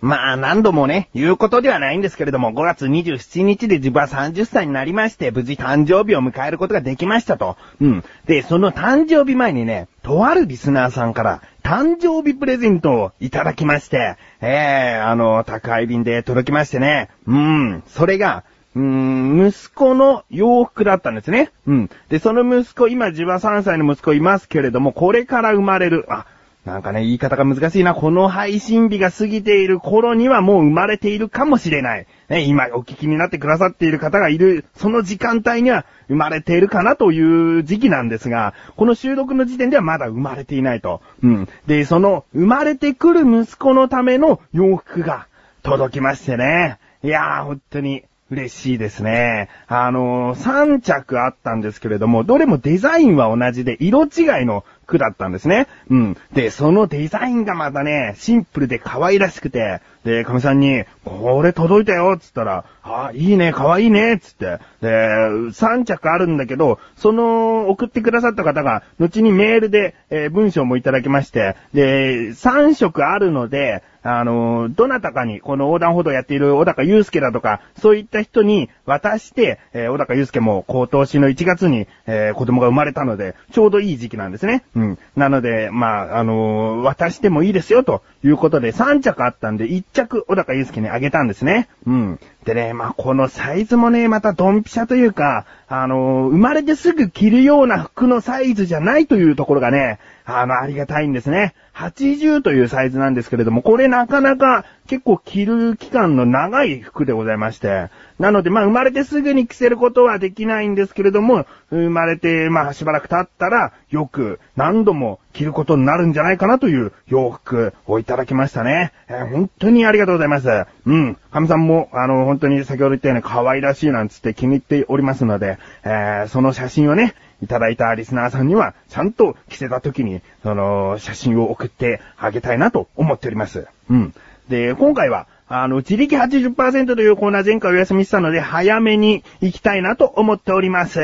まあ何度もね、言うことではないんですけれども、5月27日で自分は30歳になりまして、無事誕生日を迎えることができましたと。うん。で、その誕生日前にね、とあるリスナーさんから、誕生日プレゼントをいただきまして、ええー、あの、宅配便で届きましてね。うん。それが、うーん、息子の洋服だったんですね。うん。で、その息子、今自分は3歳の息子いますけれども、これから生まれる、あ、なんかね、言い方が難しいな。この配信日が過ぎている頃にはもう生まれているかもしれない。ね、今お聞きになってくださっている方がいる、その時間帯には生まれているかなという時期なんですが、この収録の時点ではまだ生まれていないと。うん。で、その生まれてくる息子のための洋服が届きましてね。いやー、本当に嬉しいですね。あのー、3着あったんですけれども、どれもデザインは同じで色違いの服だったんですね。うん。で、そのデザインがまたね、シンプルで可愛らしくて、で、かみさんに、これ届いたよっつったら、あ、いいね、可愛いいねっつって。で、3着あるんだけど、その、送ってくださった方が、後にメールで、えー、文章もいただきまして、で、3色あるので、あの、どなたかに、この横断歩道やっている小高祐介だとか、そういった人に渡して、えー、小高祐介も今年の1月に、えー、子供が生まれたので、ちょうどいい時期なんですね。うん。なので、まあ、あの渡してもいいですよ、ということで、3着あったんで、着小高祐介にあげたんですね。うん。でね、まあ、このサイズもね、またドンピシャというか、あの生まれてすぐ着るような服のサイズじゃないというところがね、あの、ありがたいんですね。80というサイズなんですけれども、これなかなか結構着る期間の長い服でございまして。なので、まあ、生まれてすぐに着せることはできないんですけれども、生まれて、まあ、しばらく経ったら、よく何度も着ることになるんじゃないかなという洋服をいただきましたね。えー、本当にありがとうございます。うん。神さんも、あの、本当に先ほど言ったように可愛らしいなんつって気に入っておりますので、えー、その写真をね、いただいたリスナーさんには、ちゃんと着せた時に、その、写真を送ってあげたいなと思っております。うん。で、今回は、あの、自力80%というコーナー前回お休みしたので、早めに行きたいなと思っております。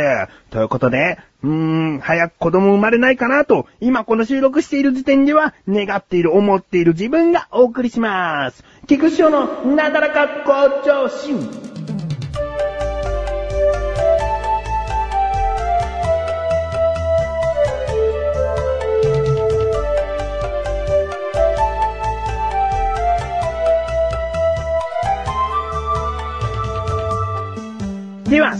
ということで、うーん、早く子供生まれないかなと、今この収録している時点では、願っている、思っている自分がお送りします。菊師匠のなだらか向上心。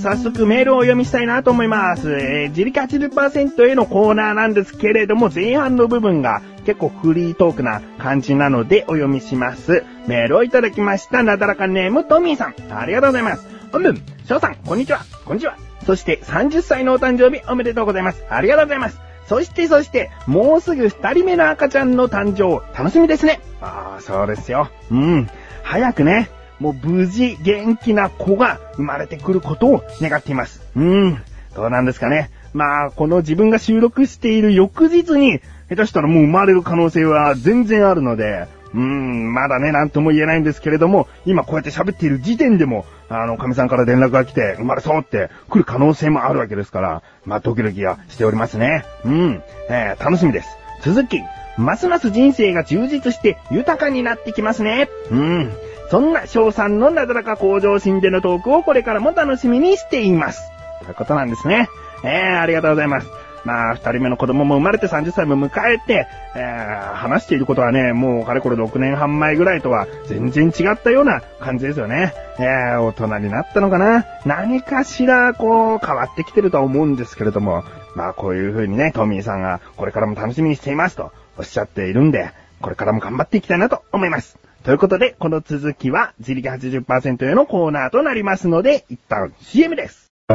早速メールをお読みしたいなと思います。えー、自力80%へのコーナーなんですけれども、前半の部分が結構フリートークな感じなのでお読みします。メールをいただきました。なだらかネームトミーさん。ありがとうございます。おむん、翔さん、こんにちは。こんにちは。そして30歳のお誕生日おめでとうございます。ありがとうございます。そしてそして、もうすぐ二人目の赤ちゃんの誕生、楽しみですね。ああ、そうですよ。うん。早くね、もう無事元気な子が生まれてくることを願っています。うーん。どうなんですかね。まあ、この自分が収録している翌日に、下手したらもう生まれる可能性は全然あるので、うーん、まだね、なんとも言えないんですけれども、今こうやって喋っている時点でも、あの、神さんから連絡が来て、生まれそうって来る可能性もあるわけですから、まあ、ドキドキはしておりますね。うん、えー、楽しみです。続き、ますます人生が充実して豊かになってきますね。うん。そんな翔さんのなだらか向上心でのトークをこれからも楽しみにしています。ということなんですね。えー、ありがとうございます。まあ、二人目の子供も生まれて30歳も迎えて、えー、話していることはね、もうかれこれ6年半前ぐらいとは全然違ったような感じですよね。えー、大人になったのかな何かしら、こう、変わってきてるとは思うんですけれども、まあ、こういう風にね、トミーさんがこれからも楽しみにしていますとおっしゃっているんで、これからも頑張っていきたいなと思います。ということで、この続きは自力80%へのコーナーとなりますので、一旦 CM です。ど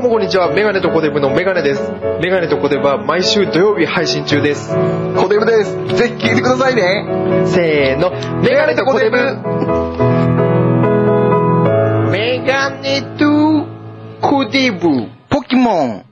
うもこんにちは。メガネとコデブのメガネです。メガネとコデブは毎週土曜日配信中です。コデブです。ぜひ聞いてくださいね。せーの。メガネとコデブ。メガネとコデブ。ポケモン。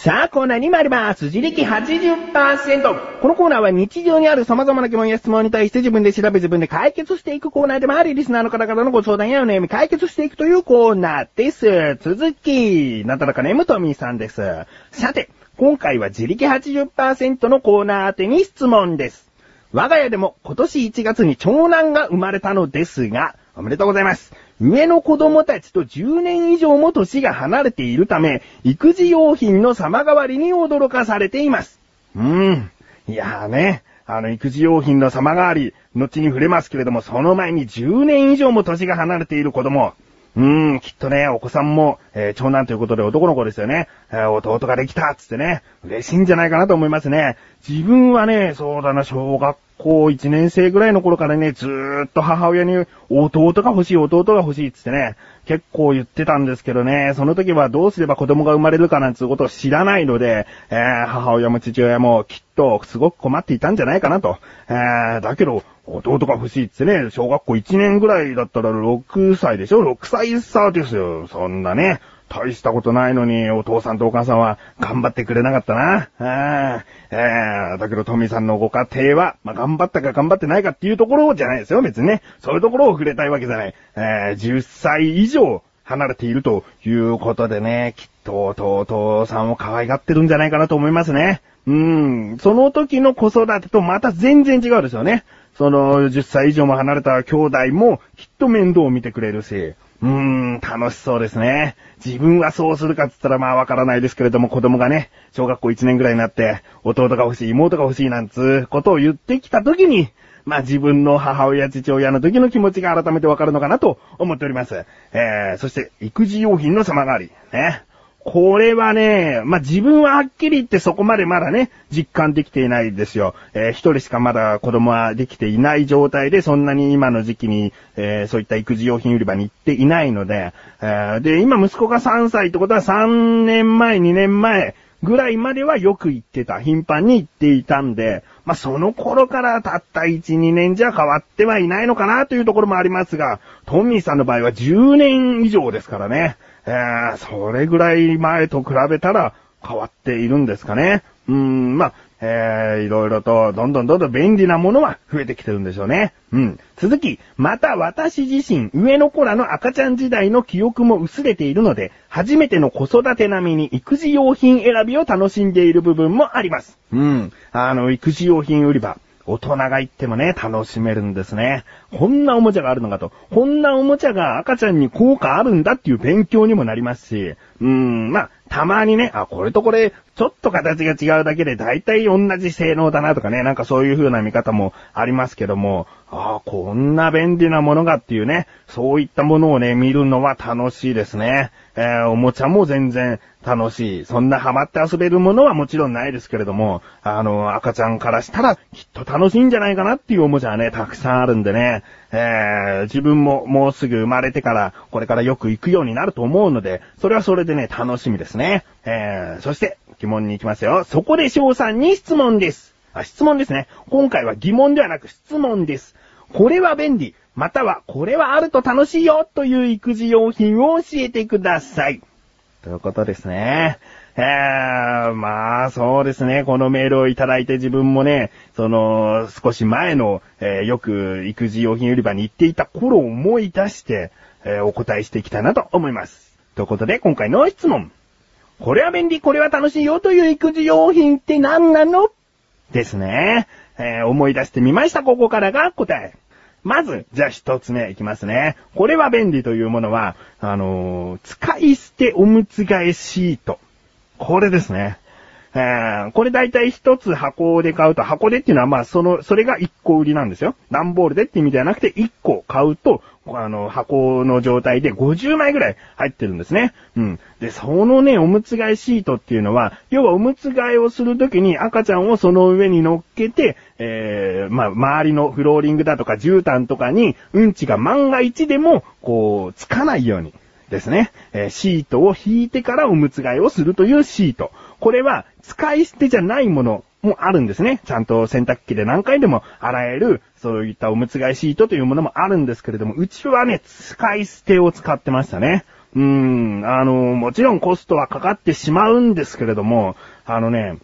さあ、コーナーに参ります。自力80%。このコーナーは日常にある様々な疑問や質問に対して自分で調べ自分で解決していくコーナーでもあり、リスナーの方々のご相談やお悩み解決していくというコーナーです。続き、なんとなかネームトミーさんです。さて、今回は自力80%のコーナー宛てに質問です。我が家でも今年1月に長男が生まれたのですが、おめでとうございます。上の子供たちと10年以上も年が離れているため、育児用品の様変わりに驚かされています。うーん。いやーね、あの、育児用品の様変わり、後に触れますけれども、その前に10年以上も年が離れている子供。うーん、きっとね、お子さんも、えー長男ということで男の子ですよね。えー弟ができたっつってね、嬉しいんじゃないかなと思いますね。自分はね、そうだな、小学校1年生ぐらいの頃からね、ずーっと母親に弟が欲しい、弟が欲しいっつってね、結構言ってたんですけどね、その時はどうすれば子供が生まれるかなんつうことを知らないので、えー母親も父親もきっとすごく困っていたんじゃないかなと。えーだけど、弟が欲しいっつってね、小学校1年ぐらいだったら6歳でしょ ?6 歳差ですよ。そんなね。大したことないのに、お父さんとお母さんは頑張ってくれなかったな。あーえーだけど、トミーさんのご家庭は、まあ、頑張ったか頑張ってないかっていうところじゃないですよ、別にね。そういうところを触れたいわけじゃない。えー10歳以上離れているということでね、きっと弟さんを可愛がってるんじゃないかなと思いますね。うん。その時の子育てとまた全然違うですよね。その10歳以上も離れた兄弟もきっと面倒を見てくれるし。うーん、楽しそうですね。自分はそうするかって言ったらまあわからないですけれども子供がね、小学校1年ぐらいになって、弟が欲しい、妹が欲しいなんつうことを言ってきた時に、まあ自分の母親、父親の時の気持ちが改めてわかるのかなと思っております。えー、そして育児用品の様変わり。ね。これはね、まあ、自分ははっきり言ってそこまでまだね、実感できていないですよ。えー一人しかまだ子供はできていない状態で、そんなに今の時期に、えーそういった育児用品売り場に行っていないので、えーで、今息子が3歳ってことは3年前、2年前ぐらいまではよく行ってた。頻繁に行っていたんで、まあ、その頃からたった1、2年じゃ変わってはいないのかなというところもありますが、トミーさんの場合は10年以上ですからね。えー、それぐらい前と比べたら変わっているんですかね。うーん、まあ、えー、いろいろと、どんどんどんどん便利なものは増えてきてるんでしょうね。うん。続き、また私自身、上の子らの赤ちゃん時代の記憶も薄れているので、初めての子育て並みに育児用品選びを楽しんでいる部分もあります。うん。あの、育児用品売り場。大人が行ってもね、楽しめるんですね。こんなおもちゃがあるのかと。こんなおもちゃが赤ちゃんに効果あるんだっていう勉強にもなりますし、うーん、まあ、たまにね、あ、これとこれ、ちょっと形が違うだけで大体同じ性能だなとかね、なんかそういう風な見方もありますけども、ああ、こんな便利なものがっていうね、そういったものをね、見るのは楽しいですね。えーおもちゃも全然楽しい。そんなハマって遊べるものはもちろんないですけれども、あの、赤ちゃんからしたらきっと楽しいんじゃないかなっていうおもちゃはね、たくさんあるんでね、えー自分ももうすぐ生まれてから、これからよく行くようになると思うので、それはそれでね、楽しみですね。えーそして、疑問に行きますよ。そこで翔さんに質問です。あ、質問ですね。今回は疑問ではなく質問です。これは便利、またはこれはあると楽しいよという育児用品を教えてください。ということですね。えー、まあ、そうですね。このメールをいただいて自分もね、その、少し前の、えーよく育児用品売り場に行っていた頃を思い出して、えーお答えしていきたいなと思います。ということで、今回の質問。これは便利、これは楽しいよという育児用品って何なの？ですね。えー思い出してみました。ここからが答え。まず、じゃあ一つ目いきますね。これは便利というものは、あのー使い捨ておむつ替えシート。これですね。えーこれ大体一つ箱で買うと、箱でっていうのはまあその、それが一個売りなんですよ。段ボールでって意味ではなくて一個買うと、あの、箱の状態で50枚ぐらい入ってるんですね。うん。で、そのね、おむつ替えシートっていうのは、要はおむつ替えをするときに赤ちゃんをその上に乗っけて、えー、まあ、周りのフローリングだとか絨毯とかに、うんちが万が一でも、こう、つかないように。ですね。えーシートを引いてからおむつ替えをするというシート。これは使い捨てじゃないものもあるんですね。ちゃんと洗濯機で何回でも洗える、そういったおむつ替えシートというものもあるんですけれども、うちはね、使い捨てを使ってましたね。うーん、あの、もちろんコストはかかってしまうんですけれども、あのね、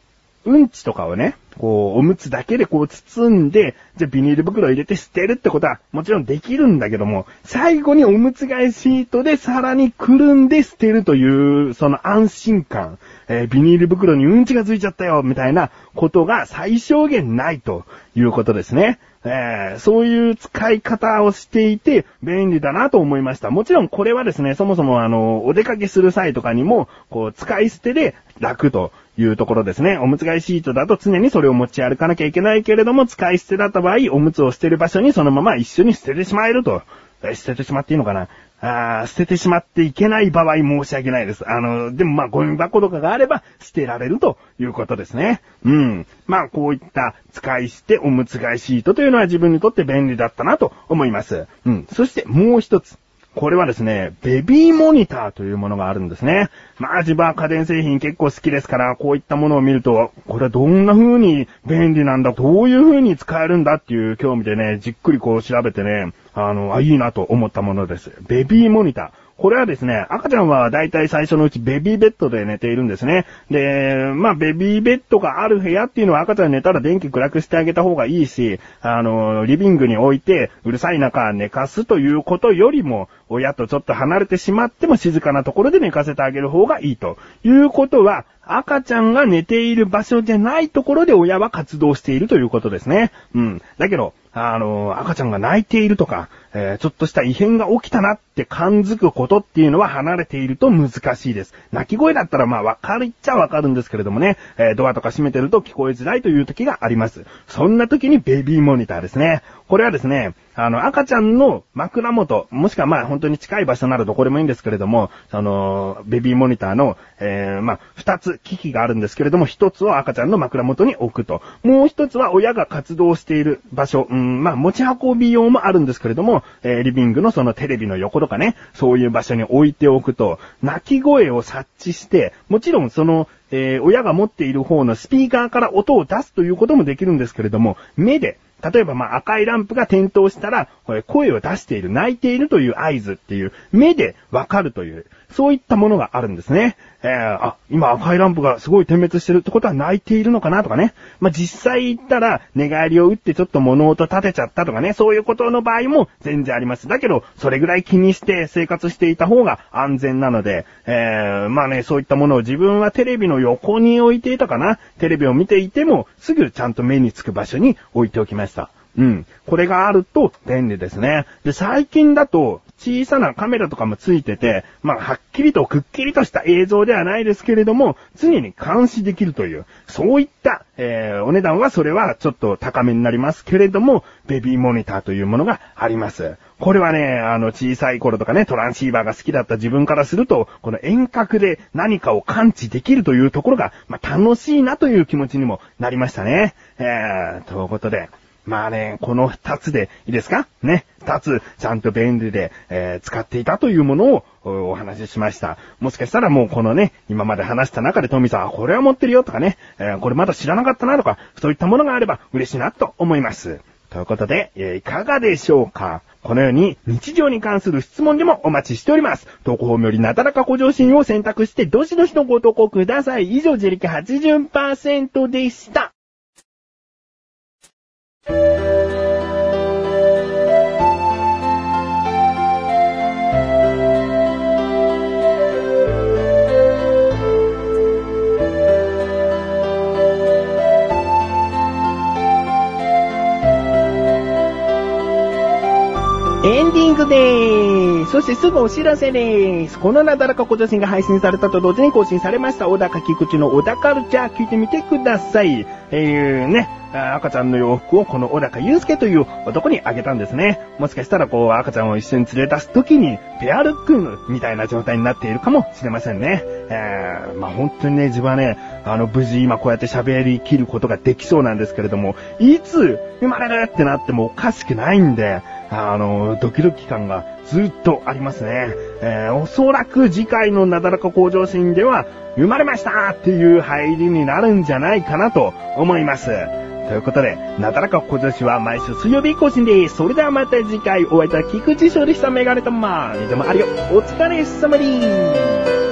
うんちとかをね、こう、おむつだけでこう包んで、じゃあビニール袋入れて捨てるってことはもちろんできるんだけども、最後におむつ替えシートでさらにくるんで捨てるという、その安心感。えービニール袋にうんちがついちゃったよ、みたいなことが最小限ないということですね。えーそういう使い方をしていて便利だなと思いました。もちろんこれはですね、そもそもあの、お出かけする際とかにも、こう、使い捨てで楽というところですね。おむつ替えシートだと常にそれを持ち歩かなきゃいけないけれども、使い捨てだった場合、おむつを捨てる場所にそのまま一緒に捨ててしまえると。え捨ててしまっていいのかな？あー捨ててしまっていけない場合申し訳ないです。あの、でもまあゴミ箱とかがあれば捨てられるということですね。うん。まあこういった使い捨ておむつ替えシートというのは自分にとって便利だったなと思います。うん。そしてもう一つ。これはですね、ベビーモニターというものがあるんですね。まあ自分は家電製品結構好きですから、こういったものを見ると、これはどんな風に便利なんだ、どういう風に使えるんだっていう興味でね、じっくりこう調べてね、あの、あ、いいなと思ったものです。ベビーモニター。これはですね、赤ちゃんはだいたい最初のうちベビーベッドで寝ているんですね。で、まあベビーベッドがある部屋っていうのは赤ちゃん寝たら電気暗くしてあげた方がいいし、あの、リビングに置いてうるさい中寝かすということよりも、親とちょっと離れてしまっても静かなところで寝かせてあげる方がいいということは、赤ちゃんが寝ている場所じゃないところで親は活動しているということですね。うん。だけど、あの、赤ちゃんが泣いているとか、えーちょっとした異変が起きたなって感づくことっていうのは離れていると難しいです。泣き声だったらまあわかるっちゃわかるんですけれどもね、えードアとか閉めてると聞こえづらいという時があります。そんな時にベビーモニターですね。これはですね、あの、赤ちゃんの枕元、もしくはまあ本当に近い場所ならどこでもいいんですけれども、その、ベビーモニターの、えーまあ、二つ機器があるんですけれども、一つを赤ちゃんの枕元に置くと。もう一つは親が活動している場所、うん、まあ、持ち運び用もあるんですけれども、えーリビングのそのテレビの横とかね、そういう場所に置いておくと、泣き声を察知して、もちろんその、えー親が持っている方のスピーカーから音を出すということもできるんですけれども、目で、例えばまあ赤いランプが点灯したら、これ声を出している、泣いているという合図っていう、目でわかるという、そういったものがあるんですね。えー、あ、今赤いランプがすごい点滅してるってことは泣いているのかなとかね。まあ、実際言ったら、寝返りを打ってちょっと物音立てちゃったとかね、そういうことの場合も全然あります。だけど、それぐらい気にして生活していた方が安全なので、えー、まあね、そういったものを自分はテレビの横に置いていたかな。テレビを見ていても、すぐちゃんと目につく場所に置いておきました。うん。これがあると便利ですね。で、最近だと小さなカメラとかもついてて、まあ、はっきりとくっきりとした映像ではないですけれども、常に監視できるという、そういった、えー、お値段はそれはちょっと高めになりますけれども、ベビーモニターというものがあります。これはね、あの、小さい頃とかね、トランシーバーが好きだった自分からすると、この遠隔で何かを感知できるというところが、まあ、楽しいなという気持ちにもなりましたね。えー、ということで、まあね、この二つでいいですか？ね。二つ、ちゃんと便利で、えー使っていたというものをお話ししました。もしかしたらもうこのね、今まで話した中でトミーさん、これは持ってるよとかね、えーこれまだ知らなかったなとか、そういったものがあれば嬉しいなと思います。ということで、えーいかがでしょうか？このように日常に関する質問でもお待ちしております。投稿フォームよりなだらか向上心を選択して、どしどしとご投稿ください。以上、自力80%でした。エンディングで。そしてすぐお知らせです。このなだらか小女子が配信されたと同時に更新されました、小高菊池の小高カルチャー聞いてみてください。えー、ね、赤ちゃんの洋服をこの小高祐介という男にあげたんですね。もしかしたらこう赤ちゃんを一緒に連れ出すときにペアルックみたいな状態になっているかもしれませんね。えー、まあ本当にね、自分はね、あの無事今こうやって喋り切ることができそうなんですけれども、いつ生まれるってなってもおかしくないんで、あの、ドキドキ感がずっとありますね。えー、おそらく次回のなだらか向上心では、生まれましたっていう入りになるんじゃないかなと思います。ということで、なだらか小女子は毎週水曜日更新です。それではまた次回お会いいた菊池勝利したメガネとまーにでもありよ。お疲れ様です。